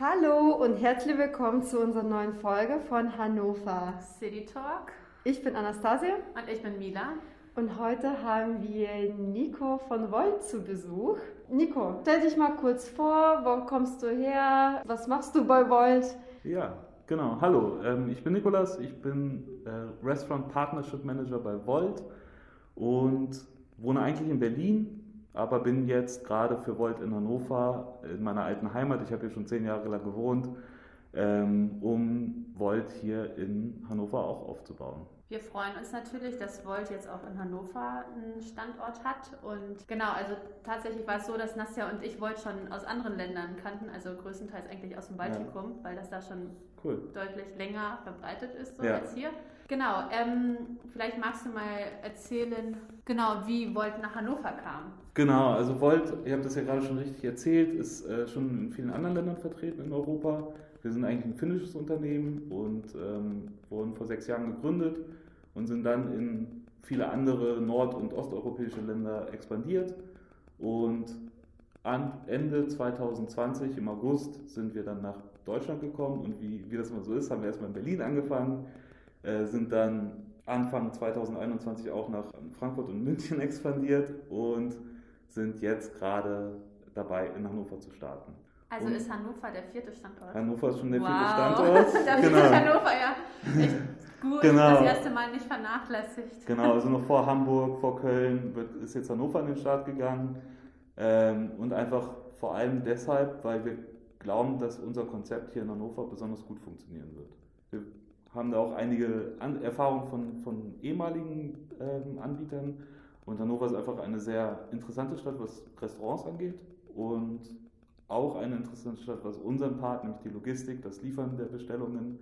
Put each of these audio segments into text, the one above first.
Hallo und herzlich willkommen zu unserer neuen Folge von Hannover City Talk. Ich bin Anastasia Und ich bin Mila. und heute haben wir Nico von Volt zu Besuch. Nico, stell dich mal kurz vor, wo kommst du her, was machst du bei Volt? Ja, genau. Hallo, ähm, ich bin Nikolas, ich bin äh, Restaurant Partnership Manager bei Volt und wohne eigentlich in Berlin, aber bin jetzt gerade für Volt in Hannover, in meiner alten Heimat. Ich habe hier schon zehn Jahre lang gewohnt, ähm, um Volt hier in Hannover auch aufzubauen. Wir freuen uns natürlich, dass Volt jetzt auch in Hannover einen Standort hat. Und genau, also tatsächlich war es so, dass Nastja und ich Volt schon aus anderen Ländern kannten, also größtenteils eigentlich aus dem Baltikum, weil das da schon Cool. deutlich länger verbreitet ist so Ja. als hier. Genau, ähm, vielleicht magst du mal erzählen, genau, wie Volt nach Hannover kam. Genau, also Volt, ihr habt das ja gerade schon richtig erzählt, ist äh, schon in vielen anderen Ländern vertreten in Europa. Wir sind eigentlich ein finnisches Unternehmen und ähm, wurden vor sechs Jahren gegründet und sind dann in viele andere nord- und osteuropäische Länder expandiert. Und Ende 2020, im August, sind wir dann nach Deutschland gekommen und wie, wie das immer so ist, haben wir erstmal in Berlin angefangen, äh, sind dann Anfang 2021 auch nach Frankfurt und München expandiert und sind jetzt gerade dabei, in Hannover zu starten. Also Und- ist Hannover der vierte Standort. Hannover ist schon der vierte wow. Standort. da genau. genau. Hannover ja echt gut, Genau. das erste Mal nicht vernachlässigt. Genau, also noch vor Hamburg, vor Köln wird, ist jetzt Hannover an den Start gegangen. Ähm, und einfach vor allem deshalb, weil wir glauben, dass unser Konzept hier in Hannover besonders gut funktionieren wird. Wir haben da auch einige An Erfahrungen von, von ehemaligen ähm, Anbietern. Und Hannover ist einfach eine sehr interessante Stadt, was Restaurants angeht. Und auch eine interessante Stadt, was unseren Part, nämlich die Logistik, das Liefern der Bestellungen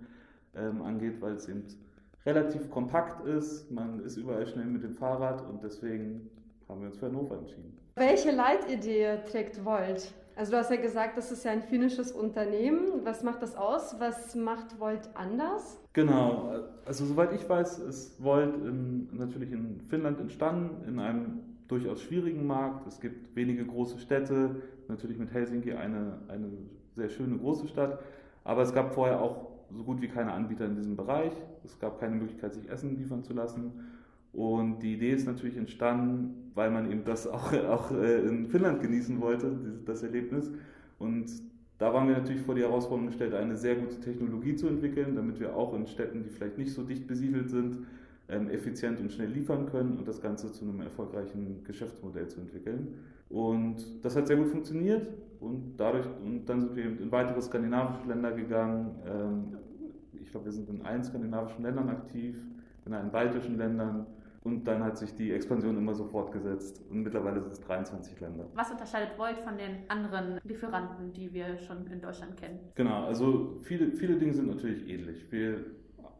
ähm, angeht, weil es eben relativ kompakt ist. Man ist überall schnell mit dem Fahrrad und deswegen haben wir uns für Hannover entschieden. Welche Leitidee trägt Volt? Also du hast ja gesagt, das ist ja ein finnisches Unternehmen. Was macht das aus? Was macht Volt anders? Genau, also soweit ich weiß, ist Volt in, natürlich in Finnland entstanden, in einem durchaus schwierigen Markt. Es gibt wenige große Städte, natürlich mit Helsinki eine, eine sehr schöne große Stadt, aber es gab vorher auch so gut wie keine Anbieter in diesem Bereich. Es gab keine Möglichkeit, sich Essen liefern zu lassen. Und die Idee ist natürlich entstanden, weil man eben das auch, auch äh, in Finnland genießen wollte, das Erlebnis. Und da waren wir natürlich vor die Herausforderung gestellt, eine sehr gute Technologie zu entwickeln, damit wir auch in Städten, die vielleicht nicht so dicht besiedelt sind, effizient und schnell liefern können und das Ganze zu einem erfolgreichen Geschäftsmodell zu entwickeln. Und das hat sehr gut funktioniert und dadurch, und dann sind wir in weitere skandinavische Länder gegangen. Ähm, ich glaube, wir sind in allen skandinavischen Ländern aktiv, in allen baltischen Ländern. Und dann hat sich die Expansion immer so fortgesetzt. Und mittlerweile sind es 23 Länder. Was unterscheidet Volt von den anderen Lieferanten, die wir schon in Deutschland kennen? Genau, also viele, viele Dinge sind natürlich ähnlich. Wir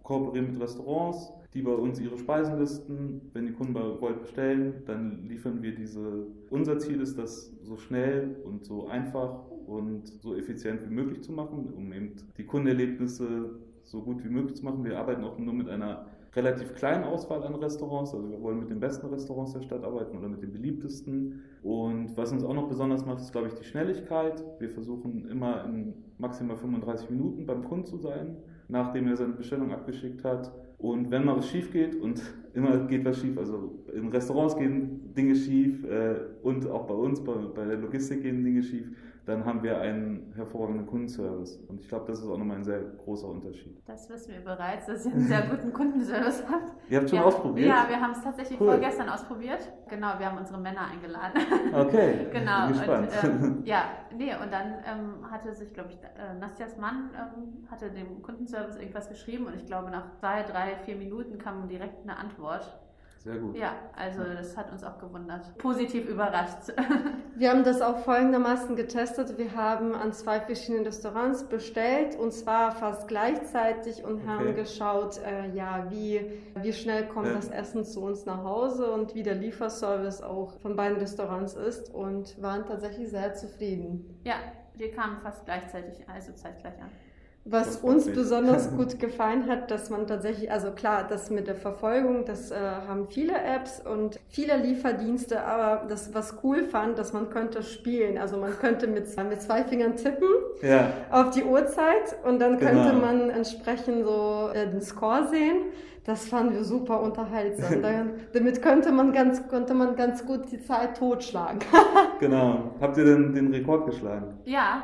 kooperieren mit Restaurants, die bei uns ihre Speisen listen. Wenn die Kunden bei Volt bestellen, dann liefern wir diese. Unser Ziel ist, das so schnell und so einfach und so effizient wie möglich zu machen, um eben die Kundenerlebnisse so gut wie möglich zu machen. Wir arbeiten auch nur mit einer relativ kleinen Auswahl an Restaurants. Also wir wollen mit den besten Restaurants der Stadt arbeiten oder mit den beliebtesten. Und was uns auch noch besonders macht, ist, glaube ich, die Schnelligkeit. Wir versuchen immer in maximal 35 Minuten beim Kunden zu sein, nachdem er seine Bestellung abgeschickt hat. Und wenn mal was schief geht, und immer geht was schief, also in Restaurants gehen Dinge schief äh, und auch bei uns, bei, bei der Logistik gehen Dinge schief, dann haben wir einen hervorragenden Kundenservice. Und ich glaube, das ist auch nochmal ein sehr großer Unterschied. Das wissen wir bereits, dass ihr einen sehr guten Kundenservice habt. Ihr habt schon ja. ausprobiert? Ja, wir haben es tatsächlich Cool. vorgestern ausprobiert. Genau, wir haben unsere Männer eingeladen. Okay, genau. bin gespannt. Und, ähm, ja, nee, und dann ähm, hatte sich, glaube ich, äh, Nastjas Mann ähm, hatte dem Kundenservice irgendwas geschrieben und ich glaube, nach zwei, drei, vier Minuten kam direkt eine Antwort. Sehr gut. Ja, also das hat uns auch gewundert. Positiv überrascht. Wir haben das auch folgendermaßen getestet. Wir haben an zwei verschiedenen Restaurants bestellt und zwar fast gleichzeitig und Okay. haben geschaut, äh, ja, wie, wie schnell kommt Ja. das Essen zu uns nach Hause und wie der Lieferservice auch von beiden Restaurants ist und waren tatsächlich sehr zufrieden. ja, wir kamen fast gleichzeitig, also zeitgleich an. Was uns besonders gut gefallen hat, dass man tatsächlich, also klar, das mit der Verfolgung, das äh, haben viele Apps und viele Lieferdienste, aber das, was cool fand, dass man könnte spielen. Also man könnte mit, mit zwei Fingern tippen ja. auf die Uhrzeit und dann könnte genau. man entsprechend so äh, den Score sehen. Das fanden wir super unterhaltsam. damit könnte man, ganz, könnte man ganz gut die Zeit totschlagen. genau. Habt ihr denn den Rekord geschlagen? Ja,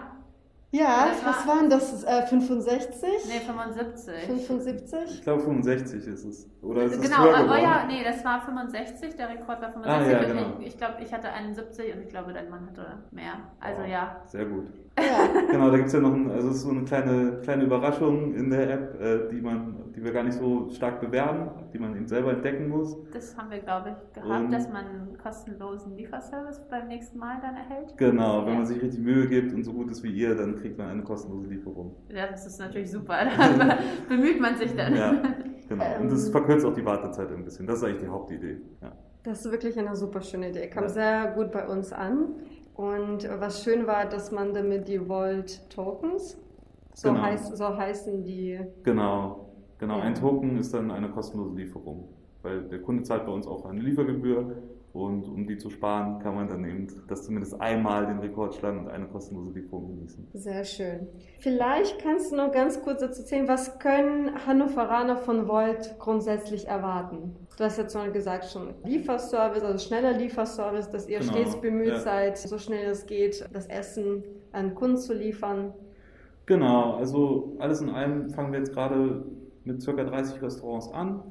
ja, das was war, waren das? Äh, 65? Nee, 75. 75? Ich glaube 65 ist es. Oder ist genau, es aber ja, nee, das war 65, der Rekord war 65. Ah, ja, genau. ich, ich glaube, ich hatte 71 und ich glaube, dein Mann hatte mehr. Also wow, ja. Sehr gut. Ja. genau, da gibt es ja noch ein, also so eine kleine, kleine Überraschung in der App, äh, die, man, die wir gar nicht so stark bewerben, die man eben selber entdecken muss. Das haben wir, glaube ich, gehabt, und dass man einen kostenlosen Lieferservice beim nächsten Mal dann erhält. Genau, wenn man sich richtig Mühe gibt und so gut ist wie ihr, dann kriegt man eine kostenlose Lieferung. Ja, das ist natürlich super. Da bemüht man sich dann. Ja, genau. Und das verkürzt auch die Wartezeit ein bisschen. Das ist eigentlich die Hauptidee. Ja. Das ist wirklich eine super schöne Idee. Kam ja. sehr gut bei uns an. Und was schön war, dass man damit die Volt Tokens, so, genau. heißt, so heißen die. Genau, genau. Ein Token ist dann eine kostenlose Lieferung, weil der Kunde zahlt bei uns auch eine Liefergebühr und um die zu sparen, kann man dann eben das zumindest einmal den Rekord schlagen und eine kostenlose Lieferung genießen. Sehr schön. Vielleicht kannst du noch ganz kurz dazu erzählen, was können Hannoveraner von Volt grundsätzlich erwarten? Du hast jetzt schon gesagt, schon Lieferservice, also schneller Lieferservice, dass ihr genau. stets bemüht ja. seid, so schnell es geht, das Essen an Kunden zu liefern. Genau, also alles in allem fangen wir jetzt gerade mit ca. 30 Restaurants an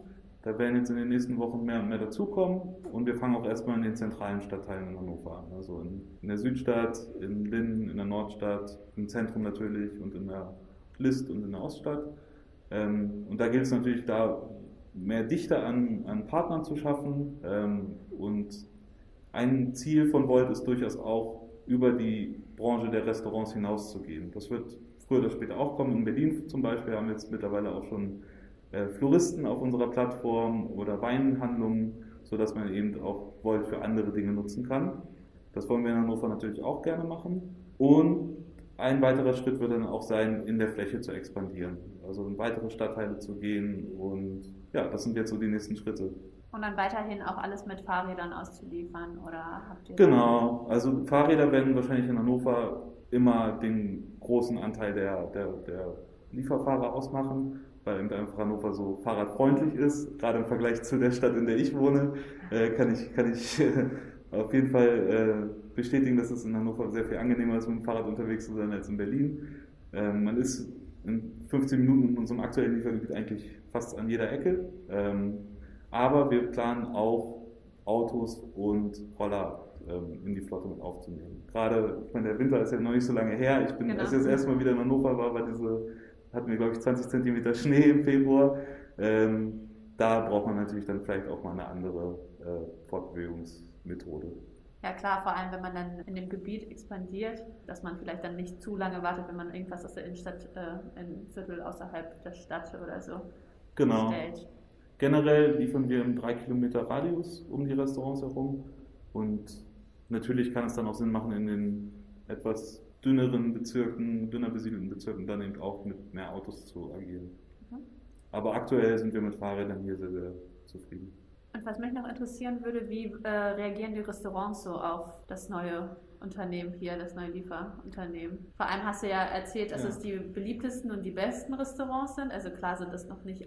da werden jetzt in den nächsten Wochen mehr und mehr dazukommen und wir fangen auch erstmal in den zentralen Stadtteilen in Hannover an. Also in, in der Südstadt, in Linden, in der Nordstadt, im Zentrum natürlich und in der List und in der Oststadt. Ähm, und da gilt es natürlich, da mehr Dichte an, an Partnern zu schaffen. Ähm, und ein Ziel von Volt ist durchaus auch, über die Branche der Restaurants hinauszugehen. Das wird früher oder später auch kommen. In Berlin zum Beispiel haben wir jetzt mittlerweile auch schon äh, Floristen auf unserer Plattform oder Weinhandlungen, sodass man eben auch Volt für andere Dinge nutzen kann. Das wollen wir in Hannover natürlich auch gerne machen. Und ein weiterer Schritt wird dann auch sein, in der Fläche zu expandieren, also in weitere Stadtteile zu gehen. Und ja, das sind jetzt so die nächsten Schritte. Und dann weiterhin auch alles mit Fahrrädern auszuliefern, oder habt ihr? Genau, also Fahrräder werden wahrscheinlich in Hannover immer den großen Anteil der, der, der Lieferfahrer ausmachen weil einfach Hannover so fahrradfreundlich ist. Gerade im Vergleich zu der Stadt, in der ich wohne, äh, kann ich, kann ich äh, auf jeden Fall äh, bestätigen, dass es in Hannover sehr viel angenehmer ist, mit dem Fahrrad unterwegs zu sein als in Berlin. Ähm, man ist in 15 Minuten in unserem aktuellen Liefergebiet eigentlich fast an jeder Ecke. Ähm, aber wir planen auch Autos und Roller ähm, in die Flotte mit aufzunehmen. Gerade, ich meine, der Winter ist ja noch nicht so lange her. Ich bin, genau. als ich das erste Mal wieder in Hannover war, war diese hatten wir, glaube ich, 20 cm Schnee im Februar. Ähm, da braucht man natürlich dann vielleicht auch mal eine andere äh, Fortbewegungsmethode. Ja klar, vor allem wenn man dann in dem Gebiet expandiert, dass man vielleicht dann nicht zu lange wartet, wenn man irgendwas aus der Innenstadt äh, in Viertel außerhalb der Stadt oder so genau. stellt. Generell liefern wir im 3 Kilometer Radius um die Restaurants herum und natürlich kann es dann auch Sinn machen, in den etwas dünneren Bezirken, dünner besiedelten Bezirken dann eben auch mit mehr Autos zu agieren. Mhm. Aber aktuell sind wir mit Fahrrädern hier sehr, sehr zufrieden. Und was mich noch interessieren würde, wie äh, reagieren die Restaurants so auf das neue Unternehmen hier, das neue Lieferunternehmen? Vor allem hast du ja erzählt, dass ja. es die beliebtesten und die besten Restaurants sind. Also klar sind das noch nicht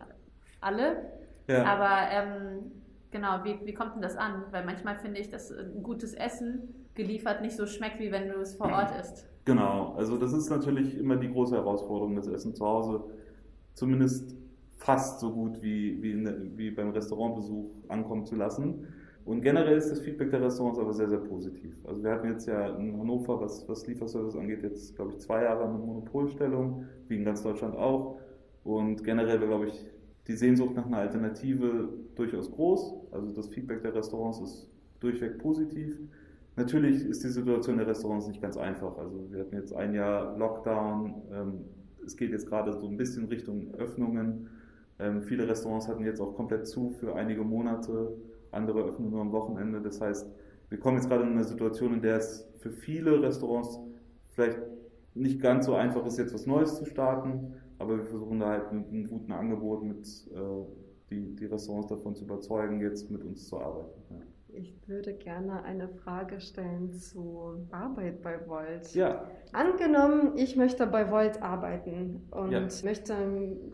alle, ja. aber ähm, genau, wie, wie kommt denn das an? Weil manchmal finde ich, dass ein gutes Essen geliefert nicht so schmeckt, wie wenn du es vor Ort isst. Genau, also das ist natürlich immer die große Herausforderung, das Essen zu Hause zumindest fast so gut wie, wie, der, wie beim Restaurantbesuch ankommen zu lassen. Und generell ist das Feedback der Restaurants aber sehr, sehr positiv. Also wir hatten jetzt ja in Hannover, was, was Lieferservice angeht, jetzt glaube ich zwei Jahre eine Monopolstellung, wie in ganz Deutschland auch. Und generell glaube ich, die Sehnsucht nach einer Alternative durchaus groß. Also das Feedback der Restaurants ist durchweg positiv. Natürlich ist die Situation der Restaurants nicht ganz einfach. Also wir hatten jetzt ein Jahr Lockdown. Ähm, es geht jetzt gerade so ein bisschen Richtung Öffnungen. Ähm, viele Restaurants hatten jetzt auch komplett zu für einige Monate. Andere öffnen nur am Wochenende. Das heißt, wir kommen jetzt gerade in eine Situation, in der es für viele Restaurants vielleicht nicht ganz so einfach ist, jetzt was Neues zu starten. aber wir versuchen da halt mit einem guten Angebot mit äh, die, die Restaurants davon zu überzeugen, jetzt mit uns zu arbeiten. Ja. Ich würde gerne eine Frage stellen zur Arbeit bei Volt. Ja. Angenommen, ich möchte bei Volt arbeiten und Ja. möchte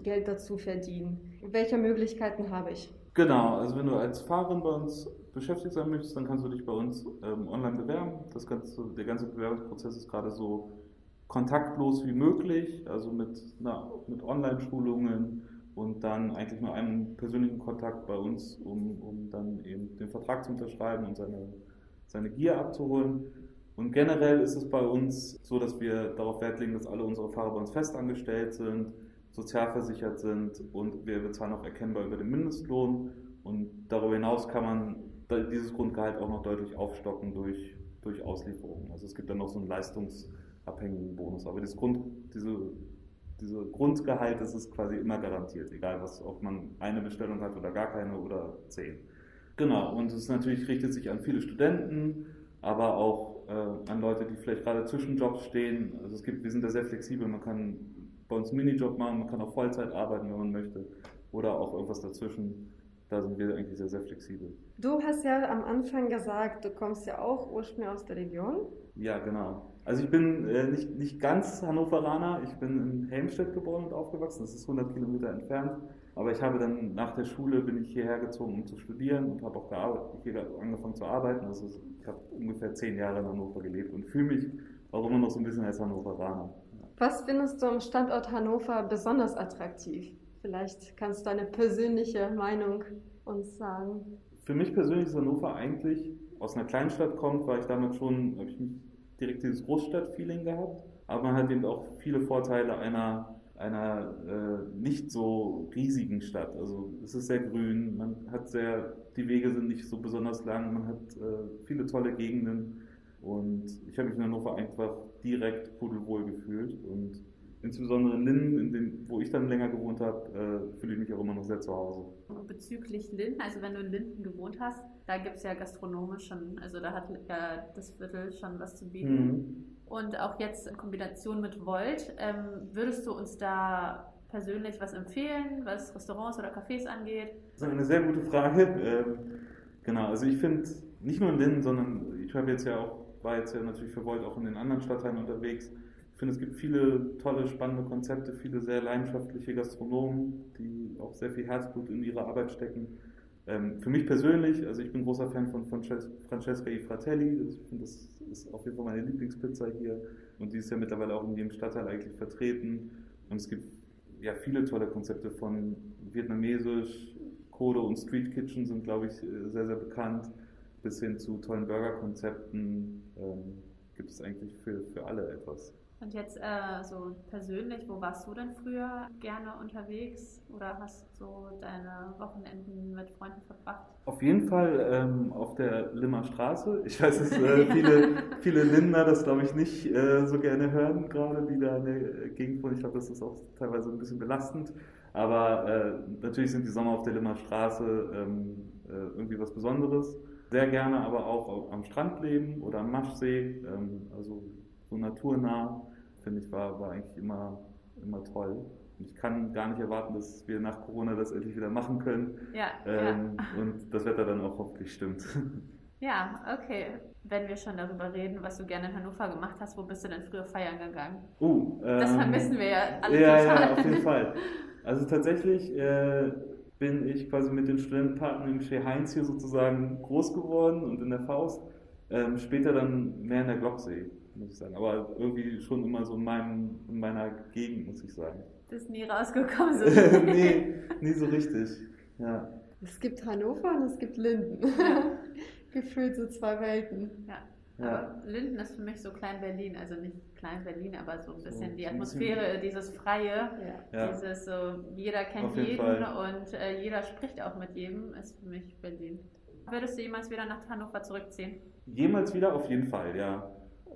Geld dazu verdienen. Welche Möglichkeiten habe ich? Genau, also wenn du als Fahrerin bei uns beschäftigt sein möchtest, dann kannst du dich bei uns ähm, online bewerben. Das ganze, der ganze Bewerbungsprozess ist gerade so kontaktlos wie möglich, also mit, na, mit Online-Schulungen und dann eigentlich nur einem persönlichen Kontakt bei uns, um, um dann eben den Vertrag zu unterschreiben und seine, seine Gier abzuholen. Und generell ist es bei uns so, dass wir darauf Wert legen, dass alle unsere Fahrer bei uns festangestellt sind, sozialversichert sind und wir bezahlen auch erkennbar über den Mindestlohn. Und darüber hinaus kann man dieses Grundgehalt auch noch deutlich aufstocken durch, durch Auslieferungen. Also es gibt dann noch so einen leistungsabhängigen Bonus. Aber das Grund, diese, diese Grundgehalt das ist quasi immer garantiert, egal was, ob man eine Bestellung hat oder gar keine oder zehn. Genau, und es natürlich richtet sich an viele Studenten, aber auch äh, an Leute, die vielleicht gerade zwischen Jobs stehen. Also es gibt, wir sind da sehr flexibel, man kann bei uns einen Minijob machen, man kann auch Vollzeit arbeiten, wenn man möchte, oder auch irgendwas dazwischen. Da sind wir eigentlich sehr, sehr flexibel. Du hast ja am Anfang gesagt, du kommst ja auch ursprünglich aus der Region. Ja, genau. Also ich bin äh, nicht, nicht ganz Hannoveraner, ich bin in Helmstedt geboren und aufgewachsen, das ist 100 Kilometer entfernt. Aber ich habe dann nach der Schule bin ich hierher gezogen, um zu studieren und habe auch gearbeitet, hier angefangen zu arbeiten. Also ich habe ungefähr zehn Jahre in Hannover gelebt und fühle mich auch immer noch so ein bisschen als Hannoveraner. Was findest du am Standort Hannover besonders attraktiv? Vielleicht kannst du deine persönliche Meinung uns sagen. Für mich persönlich ist Hannover eigentlich aus einer Kleinstadt kommt, war ich damals schon, habe ich nicht direkt dieses Großstadt-Feeling gehabt, aber man hat eben auch viele Vorteile einer, einer äh, nicht so riesigen Stadt. Also es ist sehr grün, man hat sehr, die Wege sind nicht so besonders lang, man hat äh, viele tolle Gegenden und ich habe mich in Hannover einfach direkt pudelwohl gefühlt und insbesondere in Linden, in dem, wo ich dann länger gewohnt habe, äh, fühle ich mich auch immer noch sehr zu Hause. Bezüglich Linden, also wenn du in Linden gewohnt hast, da gibt es ja gastronomisch schon, also da hat ja das Viertel schon was zu bieten. Mhm. Und auch jetzt in Kombination mit Volt, ähm, würdest du uns da persönlich was empfehlen, was Restaurants oder Cafés angeht? Das ist eine sehr gute Frage. Ähm, genau, also ich finde, nicht nur in Linden, sondern ich habe jetzt ja auch, war jetzt ja natürlich für Volt auch in den anderen Stadtteilen unterwegs. Ich finde, es gibt viele tolle, spannende Konzepte, viele sehr leidenschaftliche Gastronomen, die auch sehr viel Herzblut in ihre Arbeit stecken. Ähm, für mich persönlich, also ich bin großer Fan von Frances- Francesca I Fratelli. Ich finde, das ist auf jeden Fall meine Lieblingspizza hier. Und die ist ja mittlerweile auch in jedem Stadtteil eigentlich vertreten. Und es gibt ja viele tolle Konzepte von Vietnamesisch, Code und Street Kitchen sind, glaube ich, sehr, sehr bekannt. Bis hin zu tollen Burgerkonzepten ähm, gibt es eigentlich für, für alle etwas. Und jetzt äh, so persönlich, wo warst du denn früher gerne unterwegs oder hast so deine Wochenenden mit Freunden verbracht? Auf jeden Fall ähm, auf der Limmer Straße. Ich weiß, dass äh, viele, viele Lindner das, glaube ich, nicht äh, so gerne hören, gerade die da in der Gegend wohnen. Ich glaube, das ist auch teilweise ein bisschen belastend. Aber äh, natürlich sind die Sommer auf der Limmer Straße ähm, äh, irgendwie was Besonderes. Sehr gerne aber auch am Strand leben oder am Maschsee, ähm, also so naturnah, finde ich, war, war eigentlich immer, immer toll. Und ich kann gar nicht erwarten, dass wir nach Corona das endlich wieder machen können. Ja, Ähm, Und das Wetter dann auch hoffentlich stimmt. ja. ja, okay. Wenn wir schon darüber reden, was du gerne in Hannover gemacht hast, wo bist du denn früher feiern gegangen? Uh, Das ähm, vermissen wir ja alle Ja, total. ja, auf jeden Fall. Also tatsächlich äh, bin ich quasi mit den Studentenpartnern im Chez Heinz hier sozusagen groß geworden und in der Faust. Ähm, später dann mehr in der Glocksee, muss ich sagen. Aber irgendwie schon immer so in, meinem, in meiner Gegend, muss ich sagen. Bist nie rausgekommen. So nee, nie so richtig. Ja. Es gibt Hannover und es gibt Linden. Gefühlt so zwei Welten. Ja. Ja. Aber Linden ist für mich so klein Berlin, also nicht klein Berlin, aber so ein So, bisschen die so bisschen- Atmosphäre, dieses Freie, Ja. Dieses so, jeder kennt jeden Fall. und äh, jeder spricht auch mit jedem, ist für mich Berlin. Würdest du jemals wieder nach Hannover zurückziehen? Jemals wieder auf jeden Fall, ja.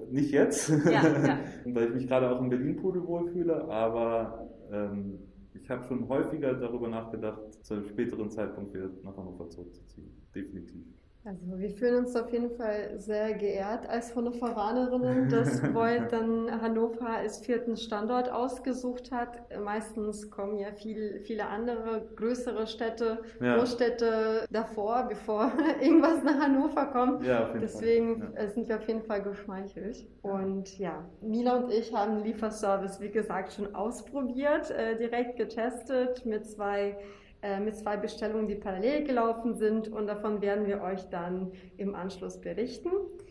Nicht jetzt, Ja, ja. weil ich mich gerade auch in Berlin pudelwohl fühle, aber ähm, ich habe schon häufiger darüber nachgedacht, zu einem späteren Zeitpunkt wieder nach Hannover zurückzuziehen. Definitiv. Also wir fühlen uns auf jeden Fall sehr geehrt als Hannoveranerinnen, dass Volt dann Hannover als vierten Standort ausgesucht hat. Meistens kommen ja viel, viele andere größere Städte, ja. Großstädte davor, bevor irgendwas nach Hannover kommt. Ja, Deswegen ja. sind wir auf jeden Fall geschmeichelt. Und ja, Mila und ich haben Lieferservice, wie gesagt, schon ausprobiert, äh, direkt getestet mit zwei äh, mit zwei Bestellungen, die parallel gelaufen sind und davon werden wir euch dann im Anschluss berichten.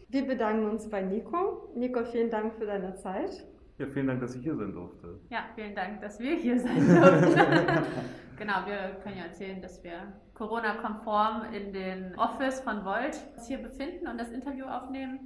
Wir bedanken uns bei Nico. Nico, vielen Dank für deine Zeit. Ja, vielen Dank, dass ich hier sein durfte. Ja, vielen Dank, dass wir hier sein durften. genau, wir können ja erzählen, dass wir Corona-konform in den Office von Volt hier befinden und das Interview aufnehmen.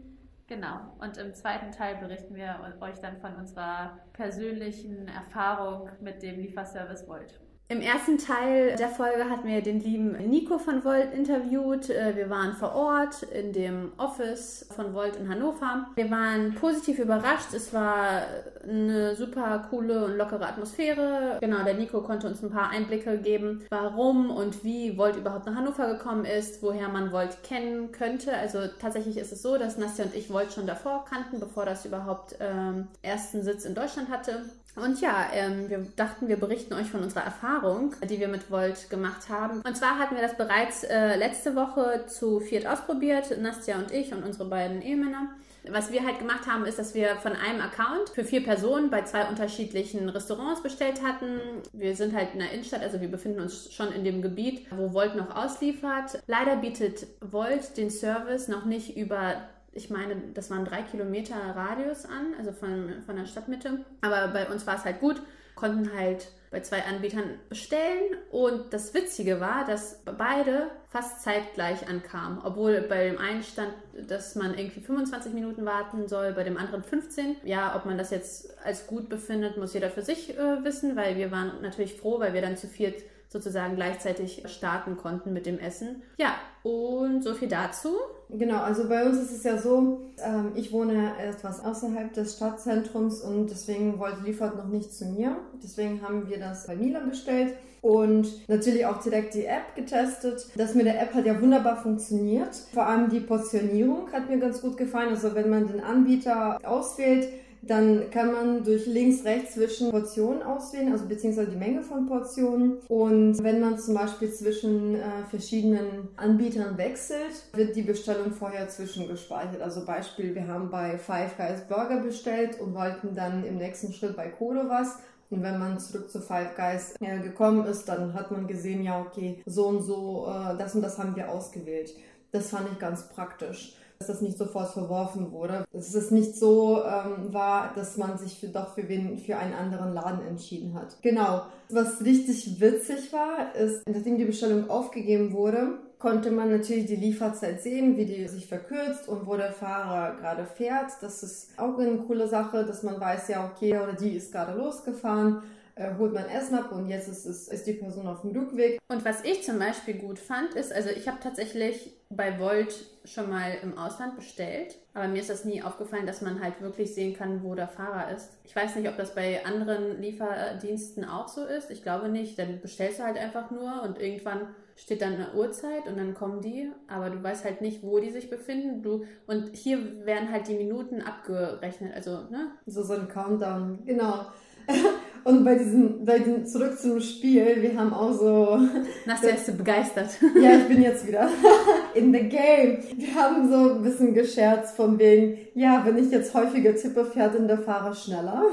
Genau. Und im zweiten Teil berichten wir euch dann von unserer persönlichen Erfahrung mit dem Lieferservice Volt. Im ersten Teil der Folge hatten wir den lieben Nico von Volt interviewt. Äh, wir waren vor Ort in dem Office von Volt in Hannover. Wir waren positiv überrascht. Es war eine super coole und lockere Atmosphäre. Genau, der Nico konnte uns ein paar Einblicke geben, warum und wie Volt überhaupt nach Hannover gekommen ist, woher man Volt kennen könnte. Also tatsächlich ist es so, dass Nastja und ich Volt schon davor kannten, bevor das überhaupt ähm, ersten Sitz in Deutschland hatte. Und ja, ähm, wir dachten, wir berichten euch von unserer Erfahrung, die wir mit Volt gemacht haben. Und zwar hatten wir das bereits äh, letzte Woche zu viert ausprobiert, Nastja und ich und unsere beiden Ehemänner. Was wir halt gemacht haben, ist, dass wir von einem Account für vier Personen bei zwei unterschiedlichen Restaurants bestellt hatten. Wir sind halt in der Innenstadt, also wir befinden uns schon in dem Gebiet, wo Volt noch ausliefert. Leider bietet Volt den Service noch nicht über ich meine, das waren drei Kilometer Radius an, also von, von der Stadtmitte. Aber bei uns war es halt gut, konnten halt bei zwei Anbietern bestellen. Und das Witzige war, dass beide fast zeitgleich ankamen. Obwohl bei dem einen stand, dass man irgendwie 25 Minuten warten soll, bei dem anderen 15. Ja, ob man das jetzt als gut befindet, muss jeder für sich äh, wissen, weil wir waren natürlich froh, weil wir dann zu viert sozusagen gleichzeitig starten konnten mit dem Essen. Ja, und so viel dazu. Genau, also bei uns ist es ja so, ähm, ich wohne etwas außerhalb des Stadtzentrums und deswegen wollte Liefert noch nicht zu mir. Deswegen haben wir das bei Mila bestellt und natürlich auch direkt die App getestet. Das mit der App hat ja wunderbar funktioniert. Vor allem die Portionierung hat mir ganz gut gefallen. Also wenn man den Anbieter auswählt, dann kann man durch links, rechts zwischen Portionen auswählen, also beziehungsweise die Menge von Portionen. Und wenn man zum Beispiel zwischen äh, verschiedenen Anbietern wechselt, wird die Bestellung vorher zwischengespeichert. Also Beispiel, wir haben bei Five Guys Burger bestellt und wollten dann im nächsten Schritt bei Kodo was. Und wenn man zurück zu Five Guys äh, gekommen ist, dann hat man gesehen, ja, okay, so und so, äh, das und das haben wir ausgewählt. Das fand ich ganz praktisch dass das nicht sofort verworfen wurde. Dass es nicht so ähm, war, dass man sich für, doch für, wen, für einen anderen Laden entschieden hat. Genau. Was richtig witzig war, ist, nachdem die Bestellung aufgegeben wurde, konnte man natürlich die Lieferzeit sehen, wie die sich verkürzt und wo der Fahrer gerade fährt. Das ist auch eine coole Sache, dass man weiß, ja, okay, oder die ist gerade losgefahren äh, holt man Essen ab und jetzt ist, ist, ist die Person auf dem Rückweg. Und was ich zum Beispiel gut fand, ist, also ich habe tatsächlich bei Volt schon mal im Ausland bestellt, aber mir ist das nie aufgefallen, dass man halt wirklich sehen kann, wo der Fahrer ist. Ich weiß nicht, ob das bei anderen Lieferdiensten auch so ist. Ich glaube nicht. Dann bestellst du halt einfach nur und irgendwann steht dann eine Uhrzeit und dann kommen die, aber du weißt halt nicht, wo die sich befinden. Du, und hier werden halt die Minuten abgerechnet, also, ne? So, so ein Countdown, genau. Und bei diesem, bei diesem, zurück zum Spiel, wir haben auch so. Nastja ist begeistert. Ja, ich bin jetzt wieder in the game. Wir haben so ein bisschen gescherzt von wegen, ja, wenn ich jetzt häufiger tippe, fährt denn der Fahrer schneller.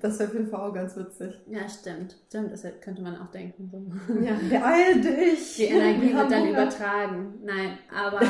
Das wäre auf jeden Fall auch ganz witzig. Ja, stimmt. Stimmt, das könnte man auch denken. Ja, beeil dich! Die Energie wird dann übertragen. Nein, aber.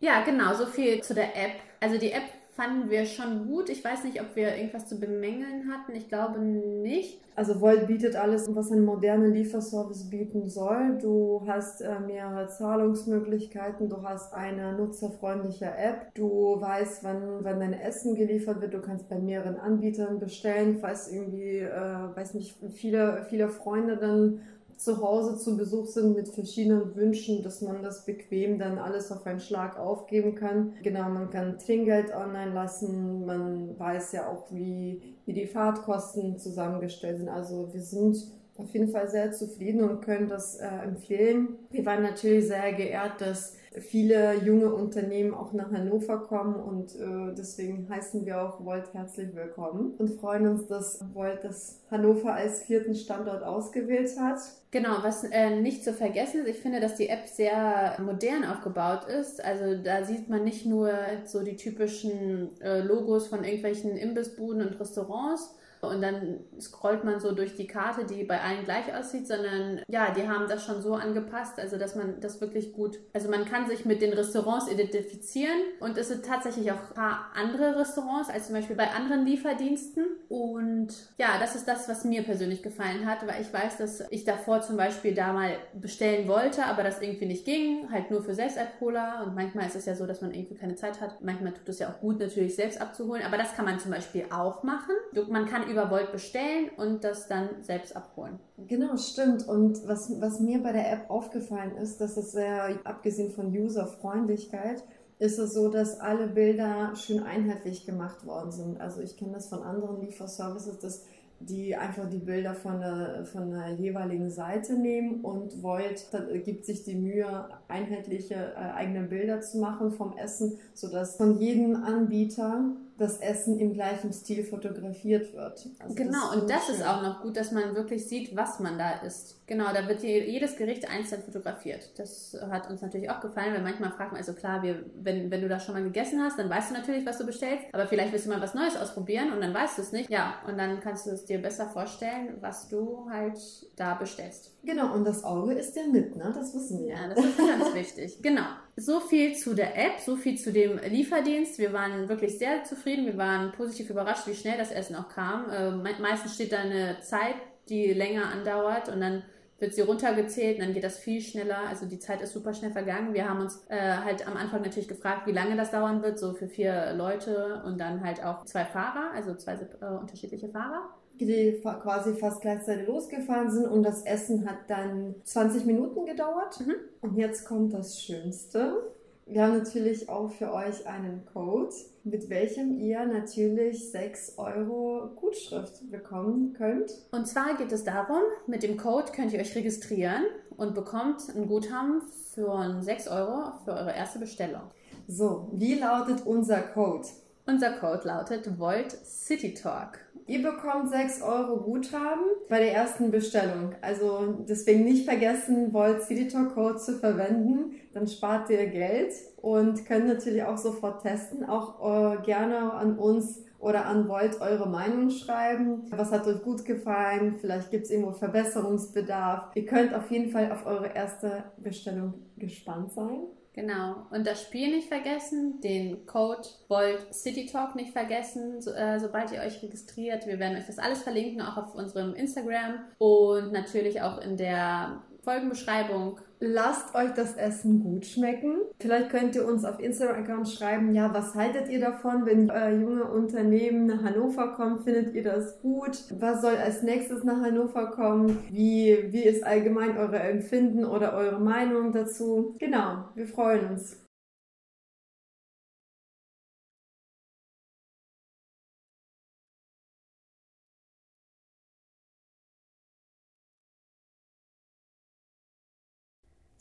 ja, genau, so viel zu der App. Also die App fanden wir schon gut. Ich weiß nicht, ob wir irgendwas zu bemängeln hatten. Ich glaube nicht. Also Volt bietet alles, was ein moderner Lieferservice bieten soll. Du hast äh, mehrere Zahlungsmöglichkeiten, du hast eine nutzerfreundliche App, du weißt, wann, wann dein Essen geliefert wird, du kannst bei mehreren Anbietern bestellen, falls irgendwie, äh, weiß nicht, viele, viele Freunde dann zu Hause zu Besuch sind mit verschiedenen Wünschen, dass man das bequem dann alles auf einen Schlag aufgeben kann. Genau, man kann Trinkgeld online lassen, man weiß ja auch, wie, wie die Fahrtkosten zusammengestellt sind. Also wir sind auf jeden Fall sehr zufrieden und können das äh, empfehlen. Wir waren natürlich sehr geehrt, dass viele junge Unternehmen auch nach Hannover kommen und äh, deswegen heißen wir auch Volt herzlich willkommen und freuen uns, dass Volt das Hannover als vierten Standort ausgewählt hat. Genau, was äh, nicht zu vergessen ist, ich finde, dass die App sehr modern aufgebaut ist. Also da sieht man nicht nur so die typischen äh, Logos von irgendwelchen Imbissbuden und Restaurants, und dann scrollt man so durch die Karte, die bei allen gleich aussieht, sondern ja, die haben das schon so angepasst, also dass man das wirklich gut, also man kann sich mit den Restaurants identifizieren und es sind tatsächlich auch ein paar andere Restaurants als zum Beispiel bei anderen Lieferdiensten und ja, das ist das, was mir persönlich gefallen hat, weil ich weiß, dass ich davor zum Beispiel da mal bestellen wollte, aber das irgendwie nicht ging, halt nur für Selbstabholer und manchmal ist es ja so, dass man irgendwie keine Zeit hat. Manchmal tut es ja auch gut, natürlich selbst abzuholen, aber das kann man zum Beispiel auch machen. Man kann über Volt bestellen und das dann selbst abholen. Genau, stimmt. Und was, was mir bei der App aufgefallen ist, dass es sehr, abgesehen von User-Freundlichkeit, ist es so, dass alle Bilder schön einheitlich gemacht worden sind. Also ich kenne das von anderen Lieferservices, dass die einfach die Bilder von der, von der jeweiligen Seite nehmen und Volt gibt sich die Mühe, einheitliche äh, eigene Bilder zu machen vom Essen, sodass von jedem Anbieter das Essen im gleichen Stil fotografiert wird. Also genau, das und das schön. ist auch noch gut, dass man wirklich sieht, was man da isst. Genau, da wird jedes Gericht einzeln fotografiert. Das hat uns natürlich auch gefallen, weil manchmal fragt man, also klar, wir, wenn, wenn du das schon mal gegessen hast, dann weißt du natürlich, was du bestellst, aber vielleicht willst du mal was Neues ausprobieren und dann weißt du es nicht. Ja, und dann kannst du es dir besser vorstellen, was du halt da bestellst. Genau, und das Auge ist ja mit, ne? Das wissen wir. Ja, das ist ganz wichtig. Genau. So viel zu der App, so viel zu dem Lieferdienst. Wir waren wirklich sehr zufrieden. Wir waren positiv überrascht, wie schnell das Essen auch kam. Äh, meistens steht da eine Zeit, die länger andauert und dann wird sie runtergezählt und dann geht das viel schneller. Also die Zeit ist super schnell vergangen. Wir haben uns äh, halt am Anfang natürlich gefragt, wie lange das dauern wird, so für vier Leute und dann halt auch zwei Fahrer, also zwei äh, unterschiedliche Fahrer die quasi fast gleichzeitig losgefahren sind und das Essen hat dann 20 Minuten gedauert. Mhm. Und jetzt kommt das Schönste. Wir haben natürlich auch für euch einen Code, mit welchem ihr natürlich 6 Euro Gutschrift bekommen könnt. Und zwar geht es darum, mit dem Code könnt ihr euch registrieren und bekommt ein Guthaben für 6 Euro für eure erste Bestellung. So, wie lautet unser Code? Unser Code lautet Volt City Talk. Ihr bekommt 6 Euro Guthaben bei der ersten Bestellung. Also deswegen nicht vergessen, Volt Citytalk Code zu verwenden. Dann spart ihr Geld und könnt natürlich auch sofort testen. Auch äh, gerne an uns oder an Volt eure Meinung schreiben. Was hat euch gut gefallen? Vielleicht gibt es irgendwo Verbesserungsbedarf. Ihr könnt auf jeden Fall auf eure erste Bestellung gespannt sein. Genau. Und das Spiel nicht vergessen, den Code Volt City Talk nicht vergessen, so, äh, sobald ihr euch registriert. Wir werden euch das alles verlinken, auch auf unserem Instagram und natürlich auch in der Folgenbeschreibung. Lasst euch das Essen gut schmecken. Vielleicht könnt ihr uns auf Instagram schreiben, ja, was haltet ihr davon, wenn äh, junge Unternehmen nach Hannover kommen? Findet ihr das gut? Was soll als nächstes nach Hannover kommen? Wie, wie ist allgemein eure Empfinden oder eure Meinung dazu? Genau, wir freuen uns.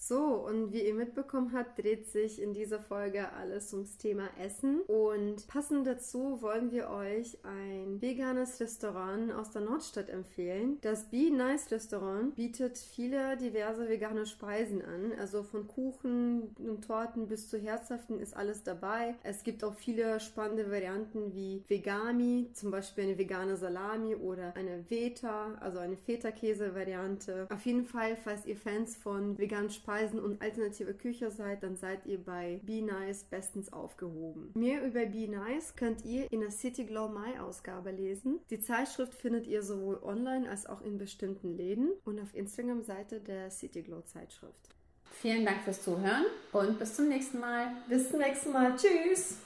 So, und wie ihr mitbekommen habt, dreht sich in dieser Folge alles ums Thema Essen. Und passend dazu wollen wir euch ein veganes Restaurant aus der Nordstadt empfehlen. Das Be Nice Restaurant bietet viele diverse vegane Speisen an. Also von Kuchen und Torten bis zu herzhaften ist alles dabei. Es gibt auch viele spannende Varianten wie Vegami, zum Beispiel eine vegane Salami oder eine Veta, also eine Feta-Käse-Variante. Auf jeden Fall, falls ihr Fans von veganen Speisen Speisen und alternative Küche seid, dann seid ihr bei Be Nice bestens aufgehoben. Mehr über Be Nice könnt ihr in der City Glow Mai Ausgabe lesen. Die Zeitschrift findet ihr sowohl online als auch in bestimmten Läden und auf Instagram-Seite der City Glow Zeitschrift. Vielen Dank fürs Zuhören und bis zum nächsten Mal. Bis zum nächsten Mal. Tschüss.